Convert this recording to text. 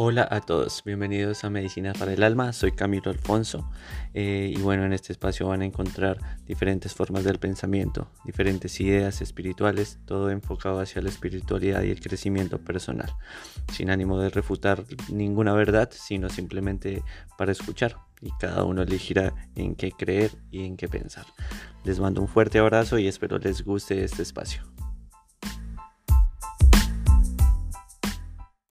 Hola a todos, bienvenidos a Medicina para el Alma, soy Camilo Alfonso eh, y bueno, en este espacio van a encontrar diferentes formas del pensamiento, diferentes ideas espirituales, todo enfocado hacia la espiritualidad y el crecimiento personal, sin ánimo de refutar ninguna verdad, sino simplemente para escuchar y cada uno elegirá en qué creer y en qué pensar. Les mando un fuerte abrazo y espero les guste este espacio.